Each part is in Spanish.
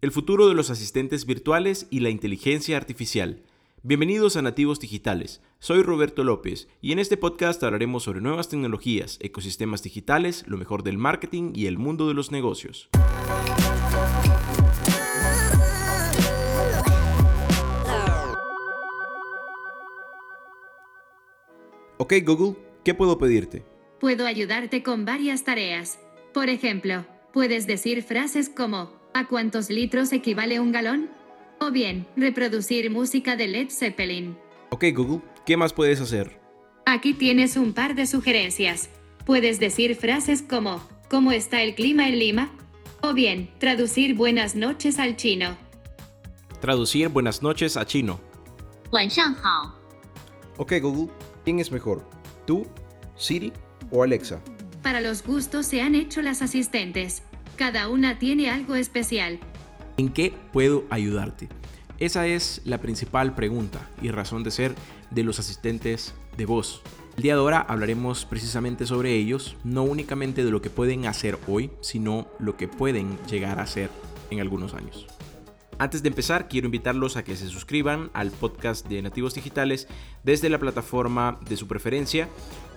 el futuro de los asistentes virtuales y la inteligencia artificial. Bienvenidos a Nativos Digitales, soy Roberto López y en este podcast hablaremos sobre nuevas tecnologías, ecosistemas digitales, lo mejor del marketing y el mundo de los negocios. Ok Google, ¿qué puedo pedirte? Puedo ayudarte con varias tareas. Por ejemplo, puedes decir frases como ¿A cuántos litros equivale un galón? O bien, reproducir música de Led Zeppelin. Ok Google, ¿qué más puedes hacer? Aquí tienes un par de sugerencias. Puedes decir frases como, ¿cómo está el clima en Lima? O bien, traducir buenas noches al chino. Traducir buenas noches a chino. Ok Google, ¿quién es mejor? ¿Tú, Siri o Alexa? Para los gustos se han hecho las asistentes. Cada una tiene algo especial. ¿En qué puedo ayudarte? Esa es la principal pregunta y razón de ser de los asistentes de voz. El día de ahora hablaremos precisamente sobre ellos, no únicamente de lo que pueden hacer hoy, sino lo que pueden llegar a hacer en algunos años. Antes de empezar, quiero invitarlos a que se suscriban al podcast de Nativos Digitales desde la plataforma de su preferencia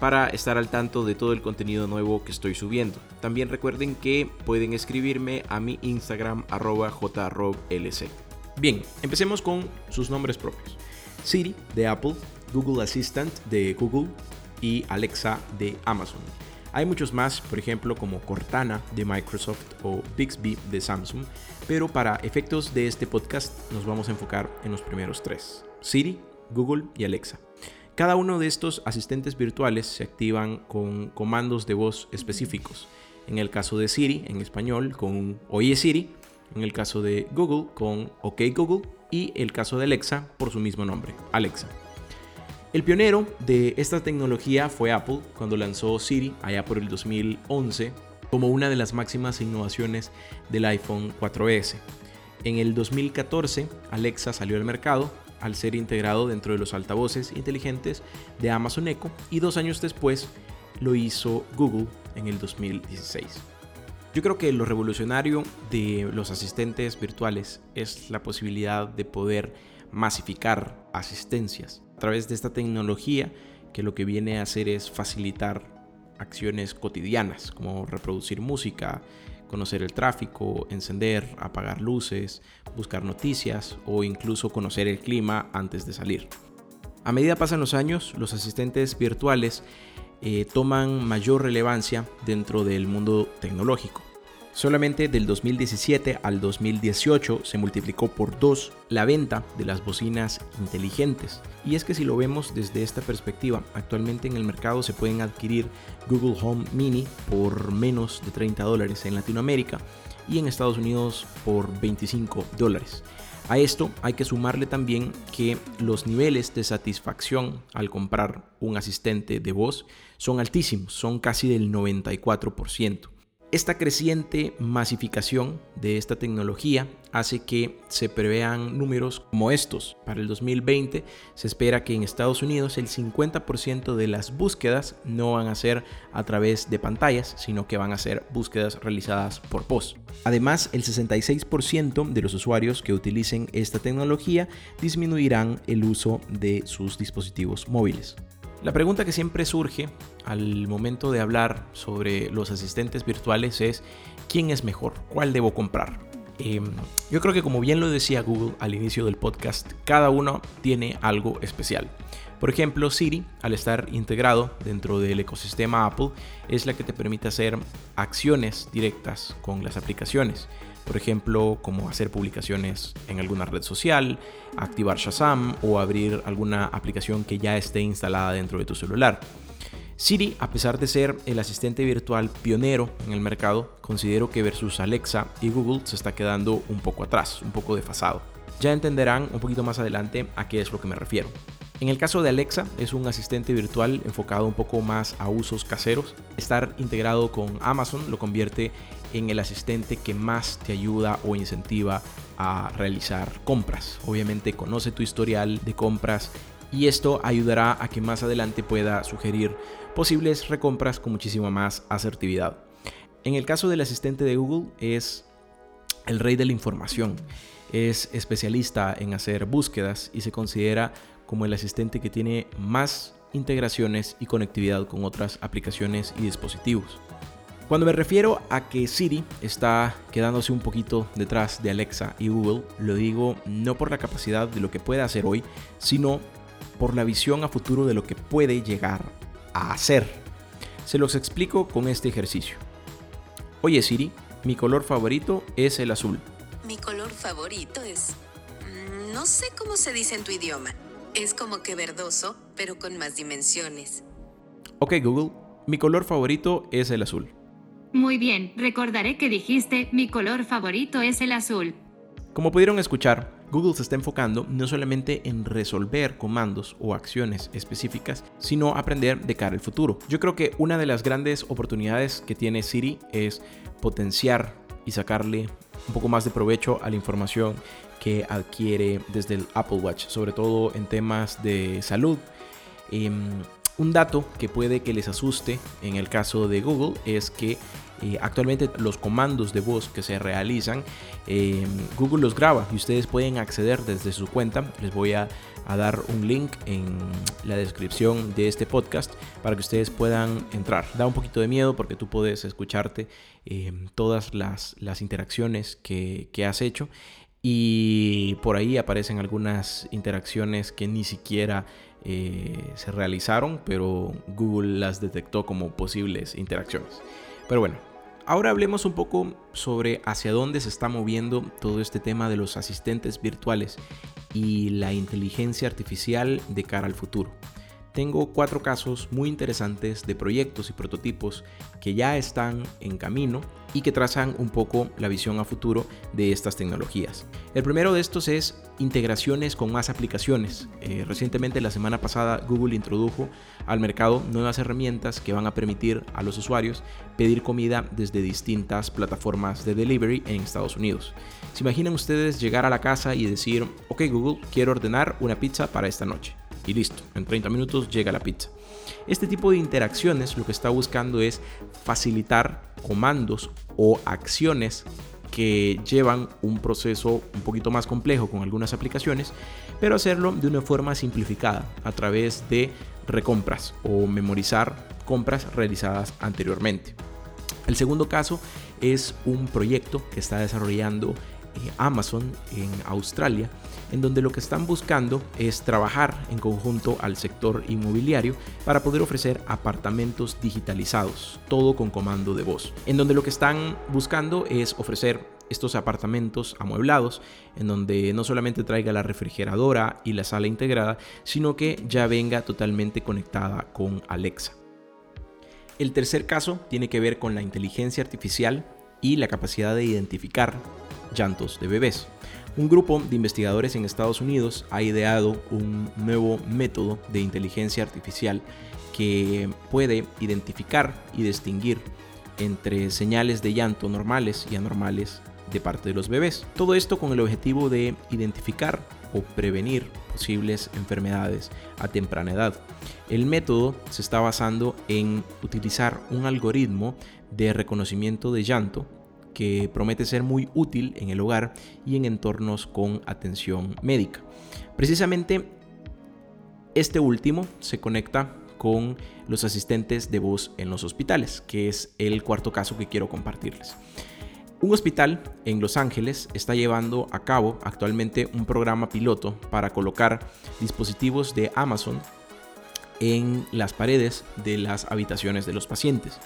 para estar al tanto de todo el contenido nuevo que estoy subiendo. También recuerden que pueden escribirme a mi Instagram arroba jroblc. Bien, empecemos con sus nombres propios. Siri de Apple, Google Assistant de Google y Alexa de Amazon. Hay muchos más, por ejemplo, como Cortana de Microsoft o Bixby de Samsung, pero para efectos de este podcast nos vamos a enfocar en los primeros tres, Siri, Google y Alexa. Cada uno de estos asistentes virtuales se activan con comandos de voz específicos. En el caso de Siri, en español, con Oye Siri, en el caso de Google, con OK Google, y el caso de Alexa, por su mismo nombre, Alexa. El pionero de esta tecnología fue Apple cuando lanzó Siri allá por el 2011 como una de las máximas innovaciones del iPhone 4S. En el 2014, Alexa salió al mercado al ser integrado dentro de los altavoces inteligentes de Amazon Echo y dos años después lo hizo Google en el 2016. Yo creo que lo revolucionario de los asistentes virtuales es la posibilidad de poder masificar asistencias a través de esta tecnología que lo que viene a hacer es facilitar acciones cotidianas como reproducir música, conocer el tráfico, encender, apagar luces, buscar noticias o incluso conocer el clima antes de salir. A medida pasan los años, los asistentes virtuales eh, toman mayor relevancia dentro del mundo tecnológico. Solamente del 2017 al 2018 se multiplicó por dos la venta de las bocinas inteligentes. Y es que si lo vemos desde esta perspectiva, actualmente en el mercado se pueden adquirir Google Home Mini por menos de 30 dólares en Latinoamérica y en Estados Unidos por 25 dólares. A esto hay que sumarle también que los niveles de satisfacción al comprar un asistente de voz son altísimos, son casi del 94%. Esta creciente masificación de esta tecnología hace que se prevean números como estos. Para el 2020 se espera que en Estados Unidos el 50% de las búsquedas no van a ser a través de pantallas, sino que van a ser búsquedas realizadas por voz. Además, el 66% de los usuarios que utilicen esta tecnología disminuirán el uso de sus dispositivos móviles. La pregunta que siempre surge al momento de hablar sobre los asistentes virtuales es ¿quién es mejor? ¿Cuál debo comprar? Eh, yo creo que como bien lo decía Google al inicio del podcast, cada uno tiene algo especial. Por ejemplo, Siri, al estar integrado dentro del ecosistema Apple, es la que te permite hacer acciones directas con las aplicaciones. Por ejemplo, como hacer publicaciones en alguna red social, activar Shazam o abrir alguna aplicación que ya esté instalada dentro de tu celular. Siri, a pesar de ser el asistente virtual pionero en el mercado, considero que versus Alexa y Google se está quedando un poco atrás, un poco desfasado. Ya entenderán un poquito más adelante a qué es lo que me refiero. En el caso de Alexa, es un asistente virtual enfocado un poco más a usos caseros. Estar integrado con Amazon lo convierte en el asistente que más te ayuda o incentiva a realizar compras. Obviamente conoce tu historial de compras y esto ayudará a que más adelante pueda sugerir posibles recompras con muchísima más asertividad. En el caso del asistente de Google es el rey de la información. Es especialista en hacer búsquedas y se considera como el asistente que tiene más integraciones y conectividad con otras aplicaciones y dispositivos. Cuando me refiero a que Siri está quedándose un poquito detrás de Alexa y Google, lo digo no por la capacidad de lo que puede hacer hoy, sino por la visión a futuro de lo que puede llegar a hacer. Se los explico con este ejercicio. Oye Siri, mi color favorito es el azul. Mi color favorito es... mm, No sé cómo se dice en tu idioma. Es como que verdoso, pero con más dimensiones. Ok Google, mi color favorito es el azul. Muy bien, recordaré que dijiste mi color favorito es el azul. Como pudieron escuchar, Google se está enfocando no solamente en resolver comandos o acciones específicas, sino aprender de cara al futuro. Yo creo que una de las grandes oportunidades que tiene Siri es potenciar y sacarle un poco más de provecho a la información que adquiere desde el Apple Watch, sobre todo en temas de salud. Em, un dato que puede que les asuste en el caso de Google es que eh, actualmente los comandos de voz que se realizan, eh, Google los graba y ustedes pueden acceder desde su cuenta. Les voy a, dar un link en la descripción de este podcast para que ustedes puedan entrar. Da un poquito de miedo porque tú puedes escucharte eh, todas las, las interacciones que, que has hecho y por ahí aparecen algunas interacciones que ni siquiera eh, se realizaron, pero Google las detectó como posibles interacciones. Pero bueno, ahora hablemos un poco sobre hacia dónde se está moviendo todo este tema de los asistentes virtuales y la inteligencia artificial de cara al futuro tengo cuatro casos muy interesantes de proyectos y prototipos que ya están en camino y que trazan un poco la visión a futuro de estas tecnologías. El primero de estos es integraciones con más aplicaciones. Eh, recientemente, la semana pasada, Google introdujo al mercado nuevas herramientas que van a permitir a los usuarios pedir comida desde distintas plataformas de delivery en Estados Unidos. ¿Se imaginan ustedes llegar a la casa y decir, ok Google, quiero ordenar una pizza para esta noche? Y listo, en 30 minutos llega la pizza. Este tipo de interacciones lo que está buscando es facilitar comandos o acciones que llevan un proceso un poquito más complejo con algunas aplicaciones, pero hacerlo de una forma simplificada a través de recompras o memorizar compras realizadas anteriormente. El segundo caso es un proyecto que está desarrollando Amazon en Australia, en donde lo que están buscando es trabajar en conjunto al sector inmobiliario para poder ofrecer apartamentos digitalizados, todo con comando de voz, en donde lo que están buscando es ofrecer estos apartamentos amueblados, en donde no solamente traiga la refrigeradora y la sala integrada, sino que ya venga totalmente conectada con Alexa. El tercer caso tiene que ver con la inteligencia artificial y la capacidad de identificar llantos de bebés. Un grupo de investigadores en Estados Unidos ha ideado un nuevo método de inteligencia artificial que puede identificar y distinguir entre señales de llanto normales y anormales de parte de los bebés. Todo esto con el objetivo de identificar o prevenir posibles enfermedades a temprana edad. El método se está basando en utilizar un algoritmo de reconocimiento de llanto que promete ser muy útil en el hogar y en entornos con atención médica. Precisamente este último se conecta con los asistentes de voz en los hospitales, que es el cuarto caso que quiero compartirles. Un hospital en Los Ángeles está llevando a cabo actualmente un programa piloto para colocar dispositivos de Amazon en las paredes de las habitaciones de los pacientes.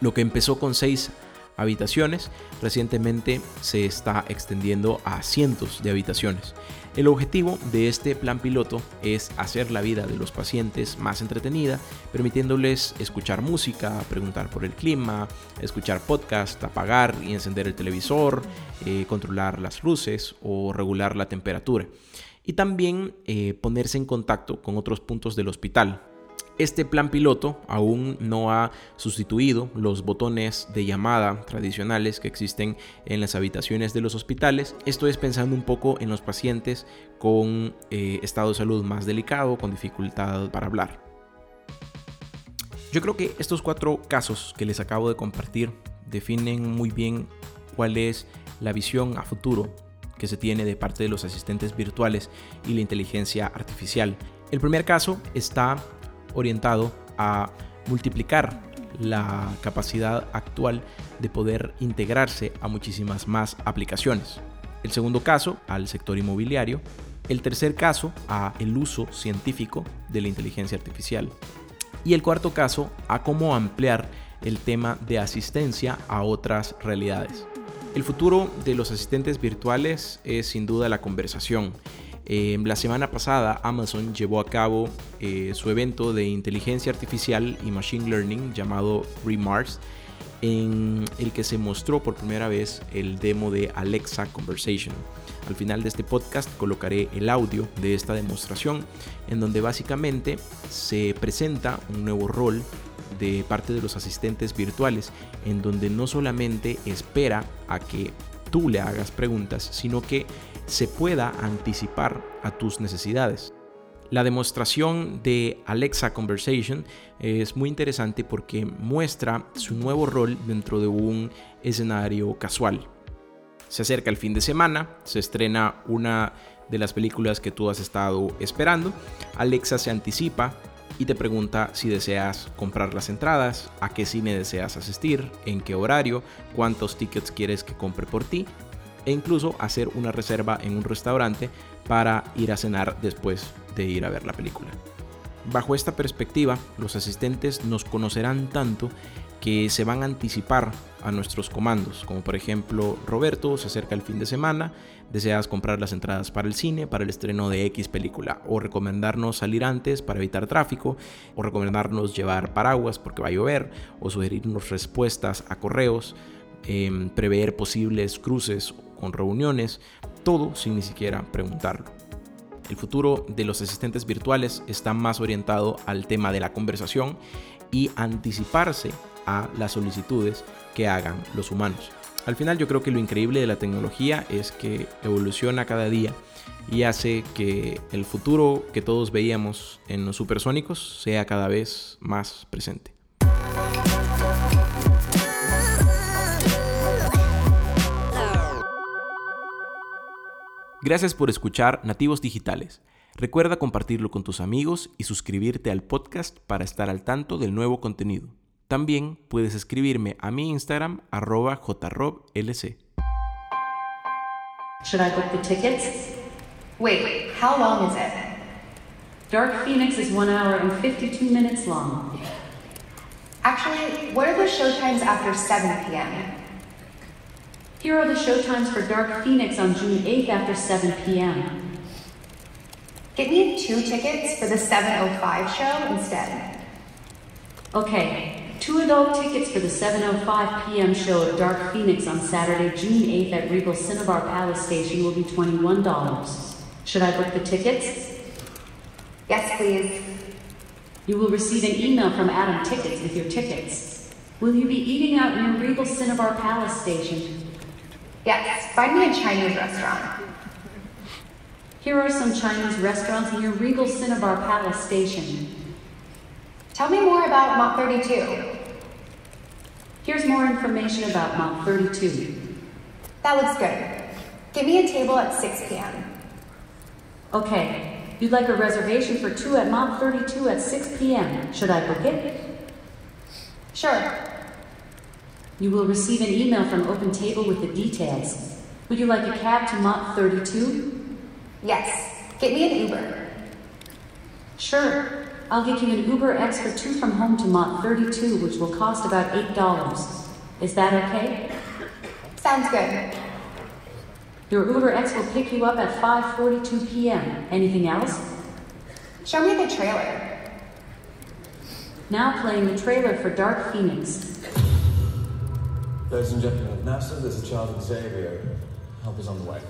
Lo que empezó con seis habitaciones, recientemente se está extendiendo a cientos de habitaciones. El objetivo de este plan piloto es hacer la vida de los pacientes más entretenida, permitiéndoles escuchar música, preguntar por el clima, escuchar podcast, apagar y encender el televisor, eh, controlar las luces o regular la temperatura. Y también eh, ponerse en contacto con otros puntos del hospital, este plan piloto aún no ha sustituido los botones de llamada tradicionales que existen en las habitaciones de los hospitales. Esto es pensando un poco en los pacientes con eh, estado de salud más delicado, con dificultad para hablar. Yo creo que estos cuatro casos que les acabo de compartir definen muy bien cuál es la visión a futuro que se tiene de parte de los asistentes virtuales y la inteligencia artificial. El primer caso está orientado a multiplicar la capacidad actual de poder integrarse a muchísimas más aplicaciones. El segundo caso, al sector inmobiliario. El tercer caso, a el uso científico de la inteligencia artificial. Y el cuarto caso, a cómo ampliar el tema de asistencia a otras realidades. El futuro de los asistentes virtuales es sin duda la conversación. Eh, la semana pasada Amazon llevó a cabo eh, su evento de inteligencia artificial y machine learning llamado Remars, en el que se mostró por primera vez el demo de Alexa Conversation. Al final de este podcast colocaré el audio de esta demostración en donde básicamente se presenta un nuevo rol de parte de los asistentes virtuales, en donde no solamente espera a que tú le hagas preguntas, sino que se pueda anticipar a tus necesidades. La demostración de Alexa Conversation es muy interesante porque muestra su nuevo rol dentro de un escenario casual. Se acerca el fin de semana, se estrena una de las películas que tú has estado esperando. Alexa se anticipa y te pregunta si deseas comprar las entradas, a qué cine deseas asistir, en qué horario, cuántos tickets quieres que compre por ti e incluso hacer una reserva en un restaurante para ir a cenar después de ir a ver la película. Bajo esta perspectiva, los asistentes nos conocerán tanto que se van a anticipar a nuestros comandos, como por ejemplo, Roberto, se acerca el fin de semana, deseas comprar las entradas para el cine, para el estreno de X película, o recomendarnos salir antes para evitar tráfico, o recomendarnos llevar paraguas porque va a llover, o sugerirnos respuestas a correos, em, prever posibles cruces con reuniones, todo sin ni siquiera preguntarlo. El futuro de los asistentes virtuales está más orientado al tema de la conversación y anticiparse a las solicitudes que hagan los humanos. Al final yo creo que lo increíble de la tecnología es que evoluciona cada día y hace que el futuro que todos veíamos en los supersónicos sea cada vez más presente. Gracias por escuchar Nativos Digitales. Recuerda compartirlo con tus amigos y suscribirte al podcast para estar al tanto del nuevo contenido. También puedes escribirme a mi Instagram arroba jroblc. Should I book the tickets? Wait, wait, how long is it? Dark Phoenix is 1 hour and 52 minutes long. Actually, what are the showtimes after 7 p.m.? Here are the showtimes for Dark Phoenix on June 8th after 7 p.m. Get me two tickets for the 7.05 show instead. Okay, Two adult tickets for the 7.05 p.m. show at Dark Phoenix on Saturday, June 8th at Regal Cinnabar Palace Station will be $21. Should I book the tickets? Yes, please. You will receive an email from Adam Tickets with your tickets. Will you be eating out near Regal Cinnabar Palace Station? Yes, find me a Chinese restaurant. Here are some Chinese restaurants near Regal Cinnabar Palace Station. Tell me more about Mach 32. Here's more information about Mach 32. That looks good. Give me a table at 6 p.m. Okay. You'd like a reservation for two at Mach 32 at 6 p.m. Should I book it? Sure. You will receive an email from Open Table with the details. Would you like a cab to Mach 32? Yes. Get me an Uber. Sure. I'll get you an Uber X for two from home to Mont 32, which will cost about $8. Is that okay? Sounds good. Your Uber X will pick you up at 5.42 p.m. Anything else? Show me the trailer. Now playing the trailer for Dark Phoenix. Ladies and gentlemen of NASA, there's a child in Xavier. Help is on the way.